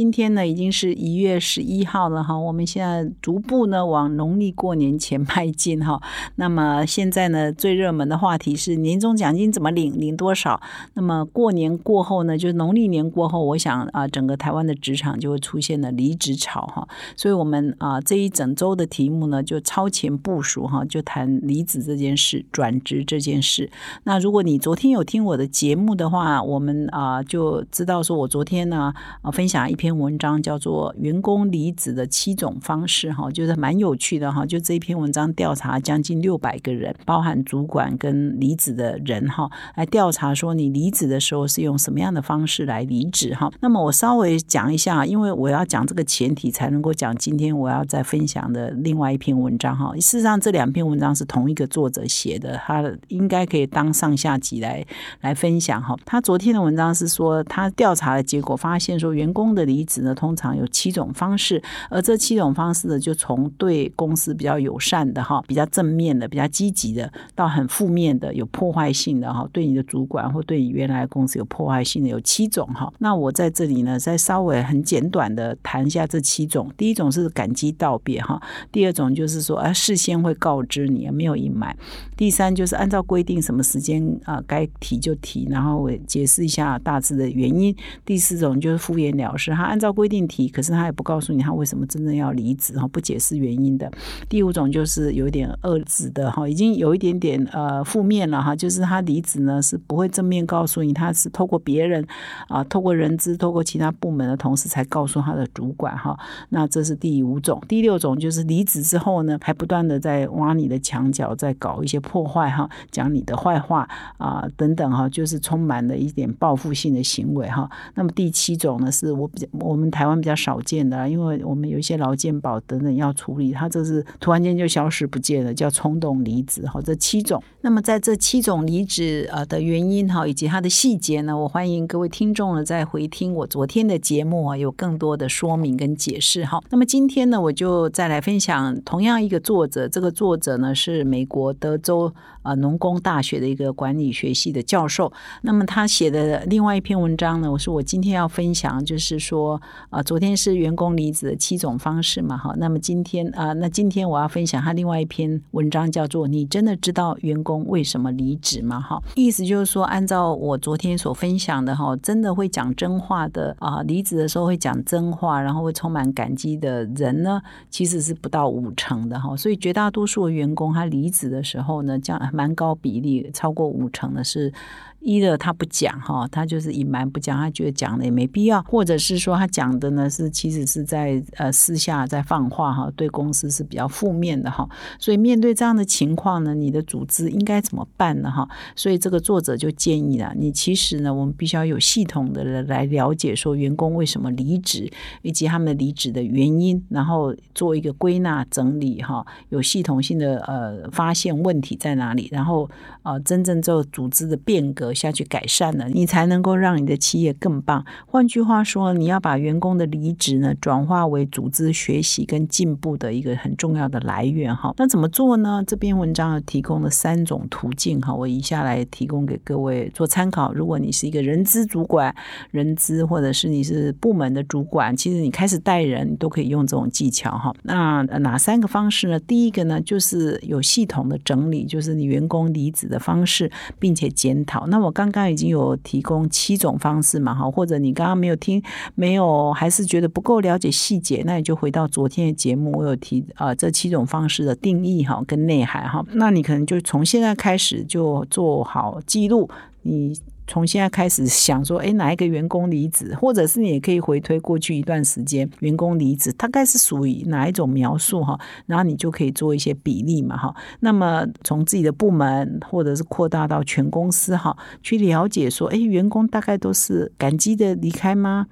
今天呢，已经是一月十一号了哈，我们现在逐步呢往农历过年前迈进哈。那么现在呢，最热门的话题是年终奖金怎么领，领多少？那么过年过后呢，就农历年过后，我想啊，整个台湾的职场就会出现了离职潮哈。所以我们啊这一整周的题目呢，就超前部署哈，就谈离职这件事，转职这件事。那如果你昨天有听我的节目的话，我们啊就知道说我昨天呢啊分享一篇。篇文章叫做《员工离职的七种方式》哈，就是蛮有趣的哈。就这一篇文章调查将近六百个人，包含主管跟离职的人哈，来调查说你离职的时候是用什么样的方式来离职哈。那么我稍微讲一下，因为我要讲这个前提，才能够讲今天我要再分享的另外一篇文章哈。事实上，这两篇文章是同一个作者写的，他应该可以当上下集来来分享哈。他昨天的文章是说，他调查的结果发现说，员工的离离职呢，通常有七种方式，而这七种方式呢，就从对公司比较友善的哈，比较正面的、比较积极的，到很负面的、有破坏性的哈，对你的主管或对你原来公司有破坏性的有七种哈。那我在这里呢，再稍微很简短的谈一下这七种。第一种是感激道别哈，第二种就是说，啊，事先会告知你，没有隐瞒。第三就是按照规定，什么时间啊该提就提，然后我解释一下大致的原因。第四种就是敷衍了事，他。按照规定提，可是他也不告诉你他为什么真正要离职哈，不解释原因的。第五种就是有一点恶质的哈，已经有一点点呃负面了哈，就是他离职呢是不会正面告诉你，他是透过别人啊，透过人资，透过其他部门的同事才告诉他的主管哈。那这是第五种。第六种就是离职之后呢，还不断的在挖你的墙角，在搞一些破坏哈，讲你的坏话啊等等哈，就是充满了一点报复性的行为哈。那么第七种呢，是我比较。我们台湾比较少见的，因为我们有一些劳健保等等要处理，他这是突然间就消失不见了，叫冲动离职哈。这七种，那么在这七种离职呃的原因哈，以及它的细节呢，我欢迎各位听众呢再回听我昨天的节目啊，有更多的说明跟解释哈。那么今天呢，我就再来分享同样一个作者，这个作者呢是美国德州啊农工大学的一个管理学系的教授。那么他写的另外一篇文章呢，我说我今天要分享，就是说。啊，昨天是员工离职的七种方式嘛，哈，那么今天啊，那今天我要分享他另外一篇文章，叫做“你真的知道员工为什么离职吗？”哈，意思就是说，按照我昨天所分享的哈，真的会讲真话的啊，离职的时候会讲真话，然后会充满感激的人呢，其实是不到五成的哈，所以绝大多数的员工他离职的时候呢，这样蛮高比例，超过五成的是。一的他不讲哈，他就是隐瞒不讲，他觉得讲的也没必要，或者是说他讲的呢是其实是在呃私下在放话哈，对公司是比较负面的哈。所以面对这样的情况呢，你的组织应该怎么办呢哈？所以这个作者就建议了，你其实呢，我们必须要有系统的来了解说员工为什么离职，以及他们离职的原因，然后做一个归纳整理哈，有系统性的呃发现问题在哪里，然后呃真正做组织的变革。下去改善了，你才能够让你的企业更棒。换句话说，你要把员工的离职呢，转化为组织学习跟进步的一个很重要的来源哈。那怎么做呢？这篇文章提供了三种途径哈，我以下来提供给各位做参考。如果你是一个人资主管、人资，或者是你是部门的主管，其实你开始带人，你都可以用这种技巧哈。那哪三个方式呢？第一个呢，就是有系统的整理，就是你员工离职的方式，并且检讨。那我刚刚已经有提供七种方式嘛，哈，或者你刚刚没有听，没有，还是觉得不够了解细节，那你就回到昨天的节目，我有提啊这七种方式的定义哈跟内涵哈，那你可能就从现在开始就做好记录，你。从现在开始想说，哎，哪一个员工离职，或者是你也可以回推过去一段时间员工离职，大概是属于哪一种描述哈？然后你就可以做一些比例嘛哈。那么从自己的部门，或者是扩大到全公司哈，去了解说，哎，员工大概都是感激的离开吗？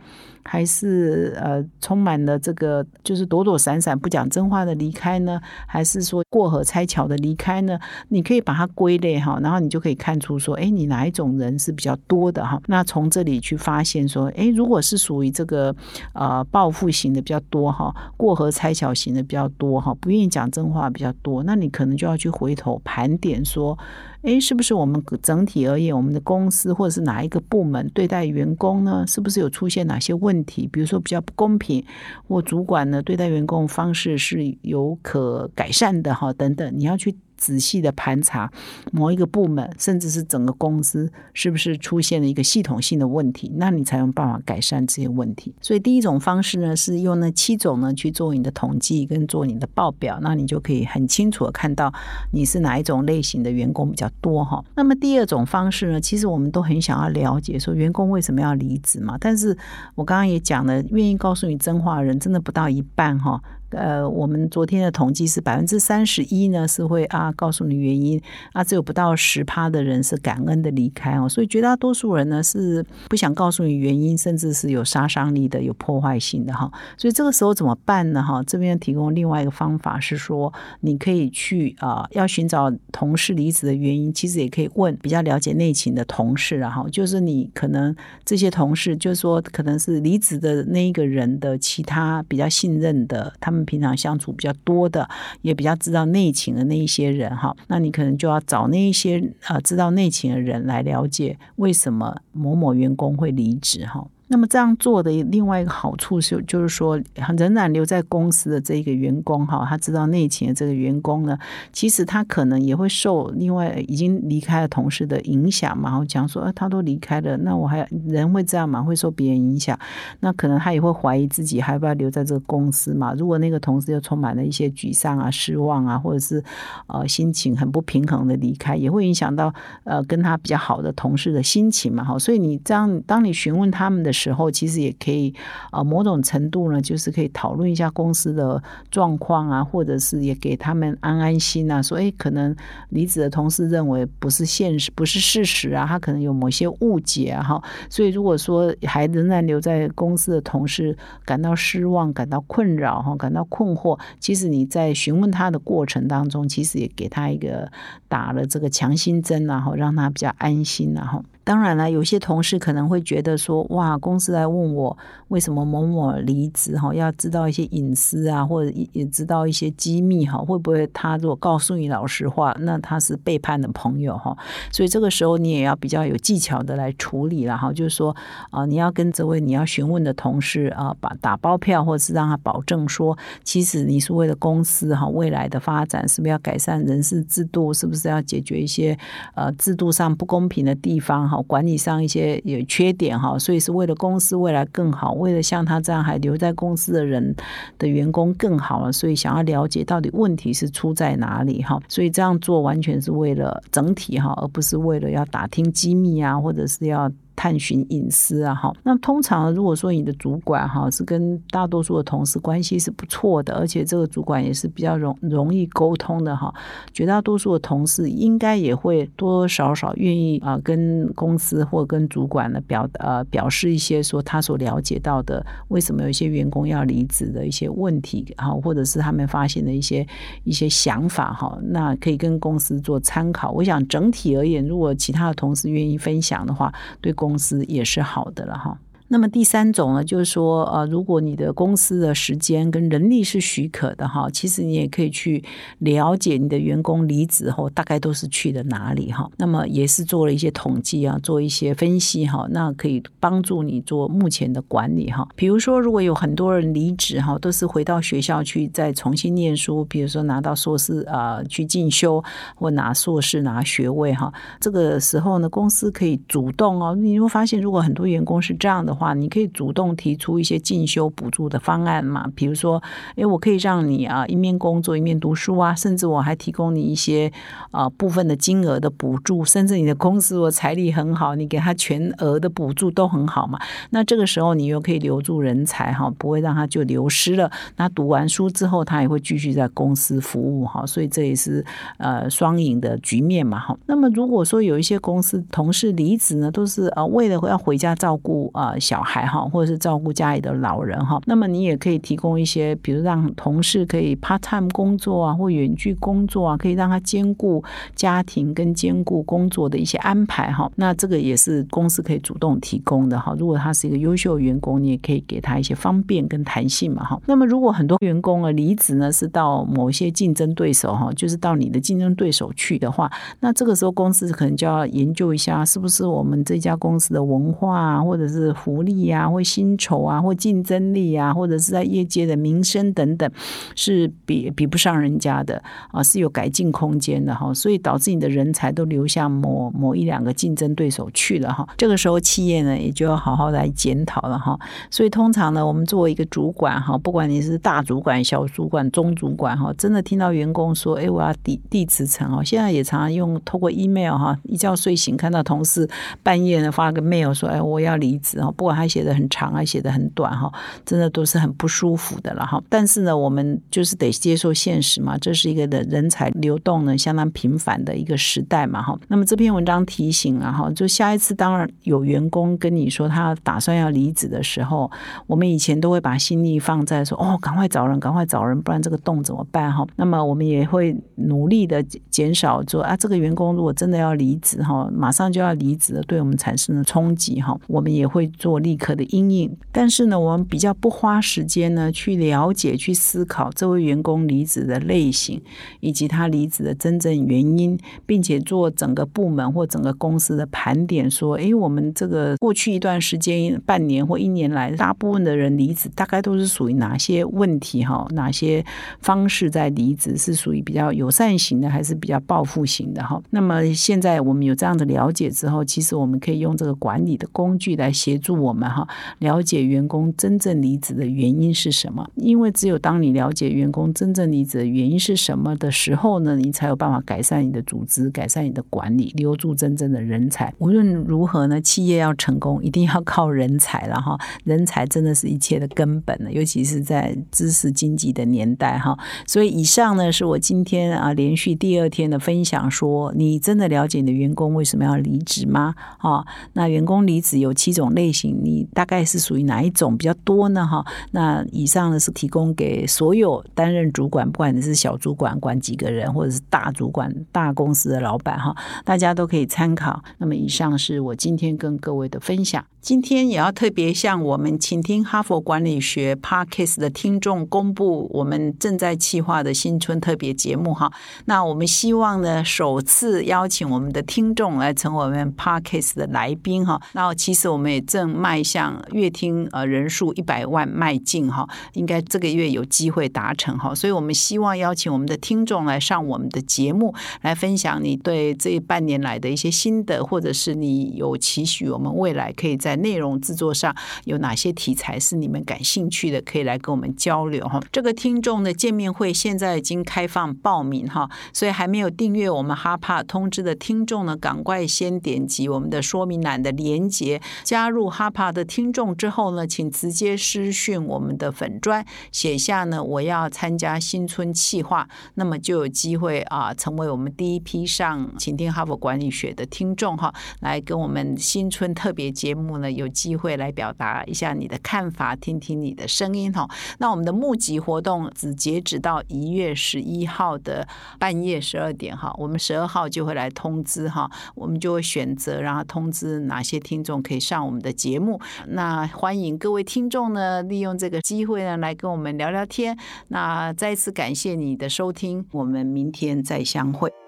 还是呃，充满了这个就是躲躲闪闪、不讲真话的离开呢？还是说过河拆桥的离开呢？你可以把它归类哈，然后你就可以看出说，哎，你哪一种人是比较。较多的哈。那从这里去发现说，诶，如果是属于这个呃报复型的比较多哈，过河拆桥型的比较多哈，不愿意讲真话比较多，那你可能就要去回头盘点说。哎，是不是我们整体而言，我们的公司或者是哪一个部门对待员工呢？是不是有出现哪些问题？比如说比较不公平，或主管呢对待员工方式是有可改善的哈？等等，你要去。仔细的盘查某一个部门，甚至是整个公司是不是出现了一个系统性的问题，那你才有办法改善这些问题。所以第一种方式呢，是用那七种呢去做你的统计跟做你的报表，那你就可以很清楚的看到你是哪一种类型的员工比较多哈。那么第二种方式呢，其实我们都很想要了解说员工为什么要离职嘛，但是我刚刚也讲了，愿意告诉你真话的人真的不到一半哈。呃，我们昨天的统计是百分之三十一呢，是会啊告诉你原因啊，只有不到十趴的人是感恩的离开哦，所以绝大多数人呢是不想告诉你原因，甚至是有杀伤力的、有破坏性的哈。所以这个时候怎么办呢？哈，这边提供另外一个方法是说，你可以去啊，要寻找同事离职的原因，其实也可以问比较了解内情的同事，然后就是你可能这些同事，就是说可能是离职的那一个人的其他比较信任的他们。平常相处比较多的，也比较知道内情的那一些人哈，那你可能就要找那一些呃知道内情的人来了解为什么某某员工会离职哈。那么这样做的另外一个好处是，就是说仍然留在公司的这一个员工哈，他知道内情的这个员工呢，其实他可能也会受另外已经离开的同事的影响嘛。然后讲说，他都离开了，那我还人会这样嘛？会受别人影响？那可能他也会怀疑自己还要不要留在这个公司嘛？如果那个同事又充满了一些沮丧啊、失望啊，或者是呃心情很不平衡的离开，也会影响到呃跟他比较好的同事的心情嘛。哈，所以你这样，当你询问他们的。时候其实也可以啊，某种程度呢，就是可以讨论一下公司的状况啊，或者是也给他们安安心啊。说哎，可能离职的同事认为不是现实，不是事实啊，他可能有某些误解哈。所以如果说还仍然留在公司的同事感到失望、感到困扰哈、感到困惑，其实你在询问他的过程当中，其实也给他一个打了这个强心针，然后让他比较安心，然后。当然了，有些同事可能会觉得说，哇，公司来问我为什么某某离职哈，要知道一些隐私啊，或者也知道一些机密哈，会不会他如果告诉你老实话，那他是背叛的朋友哈？所以这个时候你也要比较有技巧的来处理了哈，就是说啊，你要跟这位你要询问的同事啊，把打包票，或者是让他保证说，其实你是为了公司哈未来的发展，是不是要改善人事制度，是不是要解决一些呃制度上不公平的地方哈？管理上一些有缺点哈，所以是为了公司未来更好，为了像他这样还留在公司的人的员工更好了，所以想要了解到底问题是出在哪里哈，所以这样做完全是为了整体哈，而不是为了要打听机密啊，或者是要。探寻隐私啊，哈，那通常如果说你的主管哈是跟大多数的同事关系是不错的，而且这个主管也是比较容容易沟通的哈，绝大多数的同事应该也会多多少少愿意啊跟公司或跟主管呢表呃表示一些说他所了解到的为什么有一些员工要离职的一些问题哈，或者是他们发现的一些一些想法哈，那可以跟公司做参考。我想整体而言，如果其他的同事愿意分享的话，对公公司也是好的了哈。那么第三种呢，就是说，呃，如果你的公司的时间跟人力是许可的哈，其实你也可以去了解你的员工离职后大概都是去的哪里哈。那么也是做了一些统计啊，做一些分析哈，那可以帮助你做目前的管理哈。比如说，如果有很多人离职哈，都是回到学校去再重新念书，比如说拿到硕士啊去进修或拿硕士拿学位哈，这个时候呢，公司可以主动哦，你会发现，如果很多员工是这样的。话，你可以主动提出一些进修补助的方案嘛？比如说，哎，我可以让你啊一面工作一面读书啊，甚至我还提供你一些啊部分的金额的补助，甚至你的公司我财力很好，你给他全额的补助都很好嘛。那这个时候你又可以留住人才哈，不会让他就流失了。那读完书之后，他也会继续在公司服务哈，所以这也是呃双赢的局面嘛哈。那么如果说有一些公司同事离职呢，都是啊为了要回家照顾啊。小孩哈，或者是照顾家里的老人哈。那么你也可以提供一些，比如让同事可以 part time 工作啊，或远距工作啊，可以让他兼顾家庭跟兼顾工作的一些安排哈。那这个也是公司可以主动提供的哈。如果他是一个优秀员工，你也可以给他一些方便跟弹性嘛哈。那么如果很多员工啊离职呢，是到某些竞争对手哈，就是到你的竞争对手去的话，那这个时候公司可能就要研究一下，是不是我们这家公司的文化啊，或者是服福利啊，或薪酬啊，或竞争力啊，或者是在业界的名声等等，是比比不上人家的啊，是有改进空间的哈。所以导致你的人才都流向某某一两个竞争对手去了哈。这个时候企业呢，也就要好好来检讨了哈。所以通常呢，我们作为一个主管哈，不管你是大主管、小主管、中主管哈，真的听到员工说，哎，我要递递辞呈哦，现在也常常用透过 email 哈，一觉睡醒看到同事半夜呢发个 mail 说，哎，我要离职哦，不管他写的很长还写的很短哈，真的都是很不舒服的了哈。但是呢，我们就是得接受现实嘛，这是一个的人才流动呢相当频繁的一个时代嘛哈。那么这篇文章提醒啊哈，就下一次当然有员工跟你说他打算要离职的时候，我们以前都会把心力放在说，哦，赶快找人，赶快找人，不然这个洞怎么办哈？那么我们也会努力的减少说啊，这个员工如果真的要离职哈，马上就要离职了，对我们产生的冲击哈，我们也会做立刻的阴影。但是呢，我们比较不花时间呢去了解、去思考这位员工离职的类型，以及他离职的真正原因，并且做整个部门或整个公司的盘点，说，哎，我们这个过去一段时间、半年或一年来，大部分的人离职，大概都是属于哪些问题哈？哪些方式在离职是属于比较友善型的，还是比较报复型的哈？那么现在我们有这样的了解之后，其实我们可以用这个管理的工具来协助我我们哈，了解员工真正离职的原因是什么。因为只有当你了解员工真正离职的原因是什么的时候呢，你才有办法改善你的组织，改善你的管理，留住真正的人才。无论如何呢，企业要成功，一定要靠人才了哈。人才真的是一切的根本呢，尤其是在知识经济的年代哈。所以以上呢，是我今天啊连续第二天的分享，说你真的了解你的员工为什么要离职吗？啊，那员工离职有七种类型，你大概是属于哪一种比较多呢？哈，那以上呢是提供给所有担任主管，不管你是小主管管几个人，或者是大主管大公司的老板哈，大家都可以参考。那么以上是我今天跟各位的分享。今天也要特别向我们倾听哈佛管理学 Parkes 的听众公布我们正在企划的新春特别节目哈。那我们希望呢，首次邀请我们的听众来成为我们 Parkes 的来宾哈。那其实我们也正迈向月听呃人数一百万迈进哈，应该这个月有机会达成哈。所以我们希望邀请我们的听众来上我们的节目，来分享你对这半年来的一些心得，或者是你有期许我们未来可以在内容制作上有哪些题材是你们感兴趣的，可以来跟我们交流哈。这个听众的见面会现在已经开放报名哈，所以还没有订阅我们哈帕通知的听众呢，赶快先点击我们的说明栏的连接，加入哈帕的听众之后呢，请直接私讯我们的粉砖，写下呢我要参加新春企划，那么就有机会啊成为我们第一批上请听哈佛管理学的听众哈，来跟我们新春特别节目呢。有机会来表达一下你的看法，听听你的声音哈。那我们的募集活动只截止到一月十一号的半夜十二点哈，我们十二号就会来通知哈，我们就会选择然后通知哪些听众可以上我们的节目。那欢迎各位听众呢，利用这个机会呢来跟我们聊聊天。那再次感谢你的收听，我们明天再相会。